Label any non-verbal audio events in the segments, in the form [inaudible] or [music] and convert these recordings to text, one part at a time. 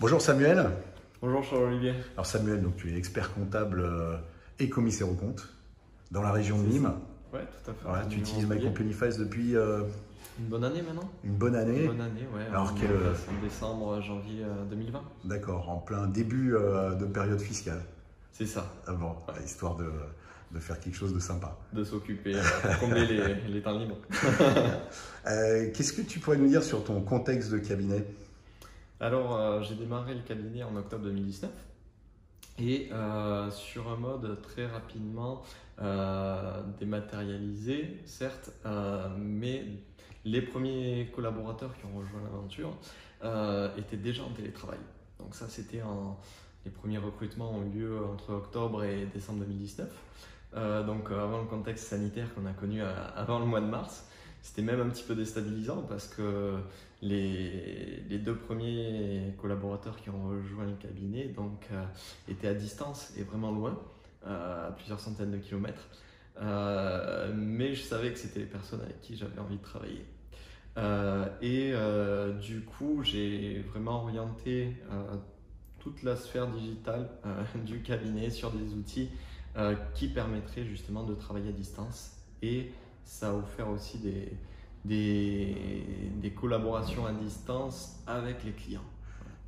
Bonjour Samuel. Bonjour Charles-Olivier. Alors Samuel, donc tu es expert comptable euh, et commissaire aux comptes dans la région de Nîmes. Ouais, tout à fait. Voilà, tu utilises My. Company Files depuis euh, Une bonne année maintenant une bonne année. Une bonne année, ouais. Alors, quel, en euh, décembre, janvier euh, 2020. D'accord, en plein début de période fiscale. C'est ça, Avant, histoire de, de faire quelque chose de sympa. de s'occuper, combler les, [laughs] les temps libres. Euh, Qu'est-ce que tu pourrais nous dire sur ton contexte de cabinet? Alors, euh, j'ai démarré le cabinet en octobre 2019 et euh, sur un mode très rapidement euh, dématérialisé, certes, mais les premiers collaborateurs qui ont rejoint l'aventure étaient déjà en télétravail. Donc ça, c'était en... Les premiers recrutements ont eu lieu entre octobre et décembre 2019. Euh, donc avant le contexte sanitaire qu'on a connu avant le mois de mars, c'était même un petit peu déstabilisant parce que les, les deux premiers collaborateurs qui ont rejoint le cabinet donc, euh, étaient à distance et vraiment loin, euh, à plusieurs centaines de kilomètres. Euh, mais je savais que c'était les personnes avec qui j'avais envie de travailler. Et du coup, j'ai vraiment orienté toute la sphère digitale [laughs] du cabinet sur des outils qui permettraient justement de travailler à distance. Et ça a offert aussi des, des, des collaborations à distance avec les clients.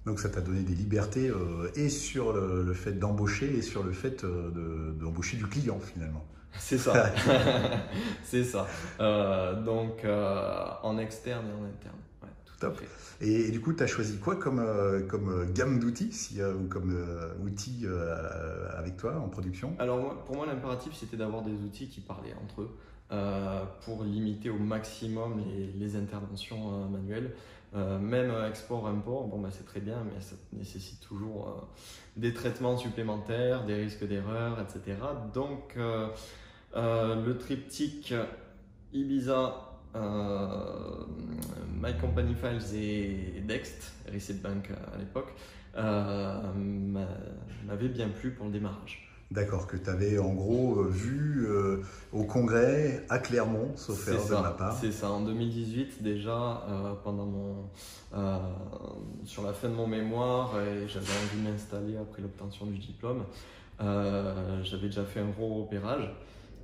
Donc ça t'a donné des libertés euh, et sur le, le fait d'embaucher et sur le fait euh, de- d'embaucher du client finalement. C'est ça. [laughs] [laughs] C'est ça. Euh, donc euh, en externe et en interne. Ouais, tout à Top. fait. Et, et du coup, tu as choisi quoi comme, comme gamme d'outils si, ou comme outils avec toi en production? Alors pour moi, l'impératif, c'était d'avoir des outils qui parlaient entre eux pour limiter au maximum les, interventions euh, manuelles. Euh, même euh, export-import, bon, bah, c'est très bien, mais ça nécessite toujours euh, des traitements supplémentaires, des risques d'erreur, etc. Donc, euh, euh, le triptyque Ibiza, euh, My Company Files et Dext, Receipt Bank à l'époque, euh, m'a- m'avait bien plu pour le démarrage. D'accord, que tu avais en gros euh, vu euh, au congrès à Clermont, sauf erreur de ma part. c'est ça. En 2018, déjà, euh, pendant mon, euh, sur la fin de mon mémoire, et j'avais envie de m'installer après l'obtention du diplôme, j'avais déjà fait un gros repérage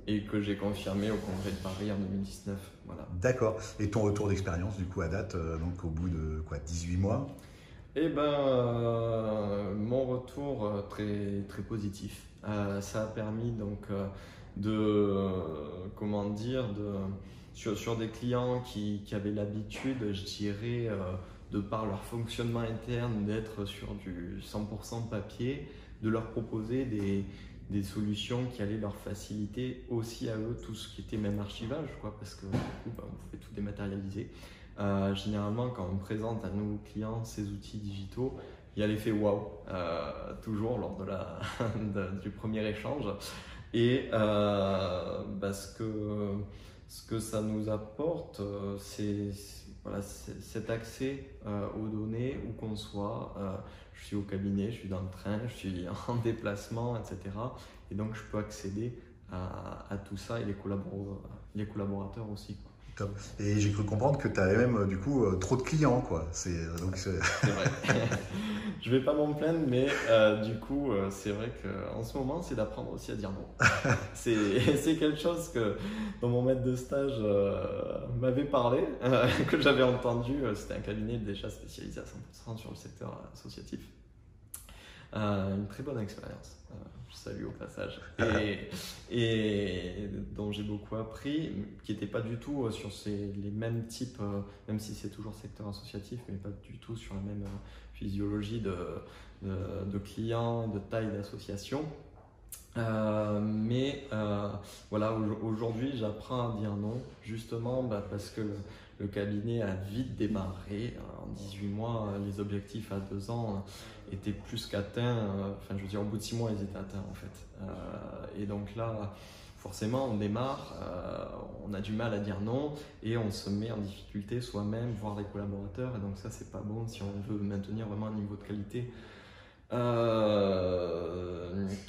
et que j'ai confirmé au congrès de Paris en 2019. Voilà. D'accord. Et ton retour d'expérience du coup à date, donc au bout de quoi 18 mois? Eh ben, euh, mon retour euh, très, très positif. Euh, ça a permis donc de, comment dire, de, sur, sur des clients qui, qui avaient l'habitude, je dirais, de par leur fonctionnement interne, d'être sur du 100% papier, de leur proposer des, des solutions qui allaient leur faciliter aussi à eux tout ce qui était même archivage, quoi, parce que du coup, ben, on pouvait tout dématérialiser. Euh, généralement, quand on présente à nos clients ces outils digitaux, il y a l'effet waouh, euh, toujours lors de la, [laughs] du premier échange. Et euh, bah, ce, que, ce que ça nous apporte, c'est voilà, cet accès aux données, où qu'on soit. Je suis au cabinet, je suis dans le train, je suis [laughs] en déplacement, etc. Et donc, je peux accéder à, tout ça et les, collabor- les collaborateurs aussi. Top. Et j'ai cru comprendre que tu avais même euh, du coup euh, trop de clients quoi. C'est euh, donc c'est- C'est vrai. [laughs] je vais pas m'en plaindre, mais euh, du coup, euh, c'est vrai qu'en ce moment, c'est d'apprendre aussi à dire non. [laughs] [laughs] c'est quelque chose que dont mon maître de stage euh, m'avait parlé, que j'avais entendu. C'était un cabinet déjà spécialisé à 100% sur le secteur associatif. Euh, une très bonne expérience. Euh, je salue au passage. [laughs] Et, et dont j'ai beaucoup appris, qui n'était pas du tout euh, sur ces, les mêmes types, euh, même si c'est toujours secteur associatif, mais pas du tout sur la même physiologie de, de, de clients, de taille d'association. Mais voilà, au- aujourd'hui, j'apprends à dire non, justement bah, parce que le, cabinet a vite démarré. En 18 mois, les objectifs à 2 ans euh, étaient plus qu'atteints. euh, Enfin, je veux dire, au bout de 6 mois, ils étaient atteints en fait. Euh, et donc là, forcément, on démarre, on a du mal à dire non et on se met en difficulté soi-même, voire les collaborateurs. Et donc ça, c'est pas bon si on veut maintenir vraiment un niveau de qualité.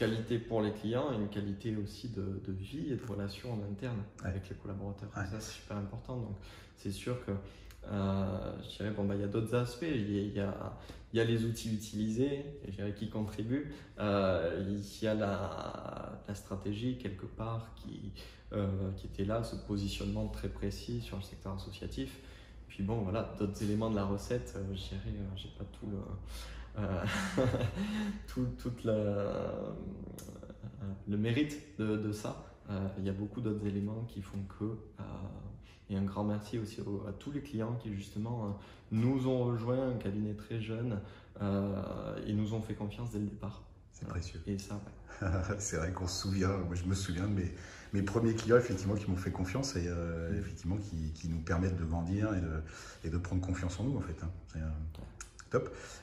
Qualité pour les clients et une qualité aussi de, de vie et de relation en interne avec les collaborateurs. Ouais. Ça, c'est super important. Donc, c'est sûr que je dirais, bon, bah, il y a d'autres aspects. Il y, a, il y a les outils utilisés qui contribuent. il y a la, la, stratégie quelque part qui, qui était là, ce positionnement très précis sur le secteur associatif. Puis bon, voilà, d'autres éléments de la recette, je dirais, j'ai pas tout le euh, [laughs] tout, toute euh, le mérite de, de ça. Euh, il y a beaucoup d'autres éléments qui font que. et un grand merci aussi à tous les clients qui justement nous ont rejoint, un cabinet très jeune, et nous ont fait confiance dès le départ. C'est précieux. Et ça, [laughs] c'est vrai qu'on se souvient, moi je me souviens de mes, mes premiers clients effectivement qui m'ont fait confiance et effectivement qui, qui, nous permettent de grandir et de, et de, prendre confiance en nous en fait. Hein.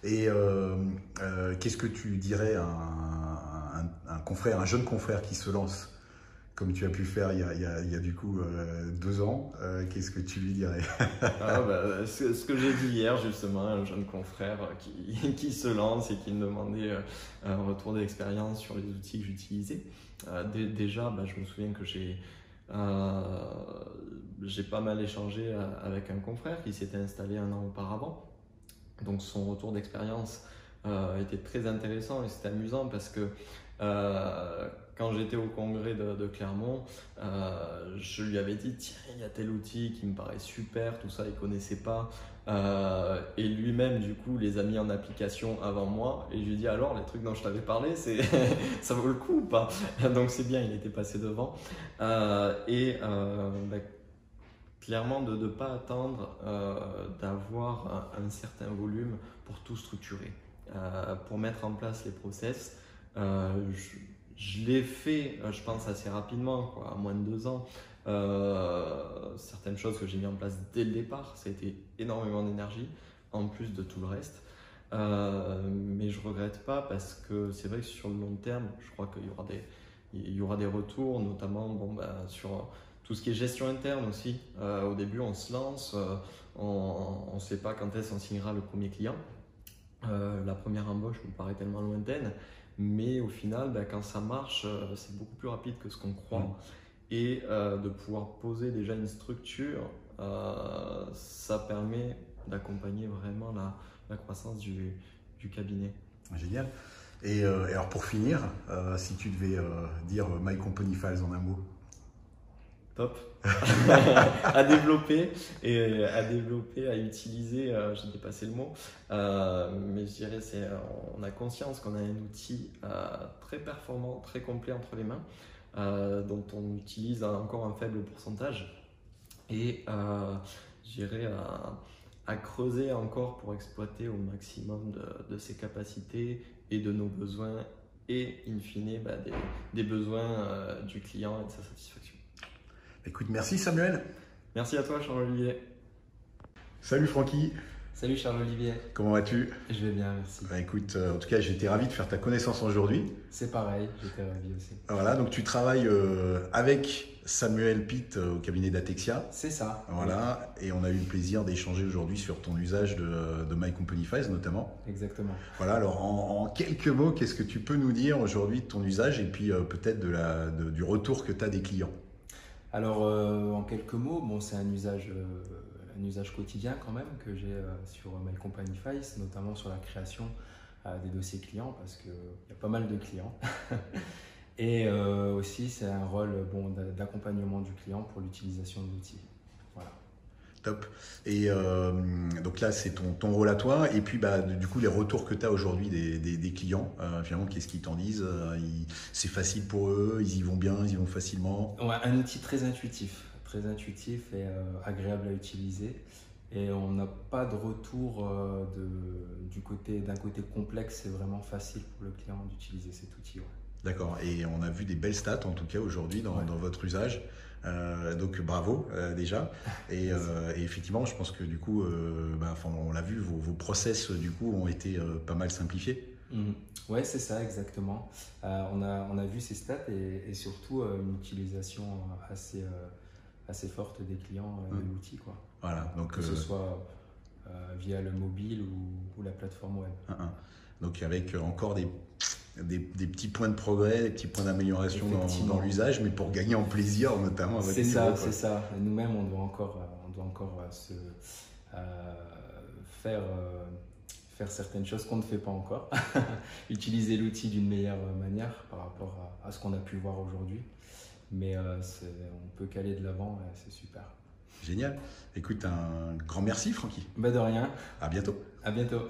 Et euh, euh, qu'est-ce que tu dirais à un, confrère, un jeune confrère qui se lance comme tu as pu faire il y a, du coup euh, deux ans, qu'est-ce que tu lui dirais? Ah, bah, ce, que j'ai dit hier justement, un jeune confrère qui, [laughs] qui, se lance et qui me demandait un retour d'expérience sur les outils que j'utilisais. déjà, bah, je me souviens que j'ai j'ai pas mal échangé avec un confrère qui s'était installé un an auparavant donc son retour d'expérience euh, était très intéressant et c'était amusant parce que euh, quand j'étais au congrès de, Clermont, euh, je lui avais dit tiens il y a tel outil qui me paraît super, tout ça il connaissait pas. et lui-même du coup les a mis en application avant moi et je lui ai dit alors les trucs dont je t'avais parlé [laughs] ça vaut le coup ou pas? Donc c'est bien il était passé devant et bah, clairement de ne pas attendre euh, d'avoir un, certain volume pour tout structurer, euh, pour mettre en place les process. Euh, je, l'ai fait, je pense, assez rapidement, quoi, à moins de deux ans. certaines choses que j'ai mis en place dès le départ, ça a été énormément d'énergie, en plus de tout le reste. mais je regrette pas parce que c'est vrai que sur le long terme, je crois qu'il y aura des, il y aura des retours, notamment bon, bah, sur tout ce qui est gestion interne aussi. Euh, au début, on se lance, euh, on ne sait pas quand est-ce qu'on signera le premier client. Euh, la première embauche me paraît tellement lointaine, mais au final, ben, quand ça marche, c'est beaucoup plus rapide que ce qu'on croit. Mm. Et de pouvoir poser déjà une structure, ça permet d'accompagner vraiment la, croissance du, du, cabinet. Génial. Et, alors pour finir, si tu devais dire My Company Files en un mot [laughs] à développer et euh, à développer, à utiliser, euh, j'ai dépassé le mot, euh, mais je dirais c'est on a conscience qu'on a un outil très performant, très complet entre les mains, dont on utilise encore un faible pourcentage et j'irai à, à, creuser encore pour exploiter au maximum de, ses capacités et de nos besoins et in fine bah, des, besoins du client et de sa satisfaction. Écoute, merci Samuel. Merci à toi Charles-Olivier. Salut Francky. Salut Charles-Olivier. Comment vas-tu? Je vais bien, merci. Bah, écoute, euh, en tout cas, j'étais ravi de faire ta connaissance aujourd'hui. C'est pareil, j'étais ravi aussi. Voilà, donc tu travailles euh, avec Samuel Pitt euh, au cabinet d'Atexia. C'est ça. Voilà, et on a eu le plaisir d'échanger aujourd'hui sur ton usage de, de, My Company Files notamment. Exactement. Voilà, alors en, quelques mots, qu'est-ce que tu peux nous dire aujourd'hui de ton usage et puis peut-être de du retour que tu as des clients? Alors, euh, en quelques mots, bon, c'est un usage, euh, un usage quotidien quand même que j'ai euh, sur My Company Face, notamment sur la création des dossiers clients, parce qu'il y a pas mal de clients. [laughs] Et aussi, c'est un rôle bon, d'accompagnement du client pour l'utilisation de l'outil. Top. Et euh, donc là, c'est ton, rôle à toi. Et puis, bah, du coup, les retours que tu as aujourd'hui des, clients, euh, finalement, qu'est-ce qu'ils t'en disent euh, C'est facile pour eux Ils y vont bien Ils y vont facilement? Ouais, Un outil très intuitif, très intuitif et agréable à utiliser. Et on n'a pas de retour côté d'un côté complexe. C'est vraiment facile pour le client d'utiliser cet outil. D'accord. Et on a vu des belles stats, en tout cas, aujourd'hui, dans, dans votre usage. Euh, donc bravo euh, déjà. [laughs] Euh, et, effectivement, je pense que du coup, bah, on l'a vu, vos, process du coup ont été pas mal simplifiés. Mhm. Ouais, c'est ça exactement. on, a, on a vu ces stats et, surtout une utilisation assez, assez forte des clients de mmh. l'outil. Quoi. Voilà, donc, que ce soit via le mobile ou, la plateforme web. Donc avec encore des des, petits points de progrès, des petits points d'amélioration dans, l'usage, mais pour gagner en plaisir notamment. C'est ça, c'est ça. Nous-mêmes, on doit encore, euh, on doit encore euh, se, faire, faire certaines choses qu'on ne fait pas encore, [laughs] utiliser l'outil d'une meilleure manière par rapport à, à ce qu'on a pu voir aujourd'hui. Mais on peut caler de l'avant, c'est super. Génial. Écoute, un grand merci, Francky. Bah de rien. À bientôt. À bientôt.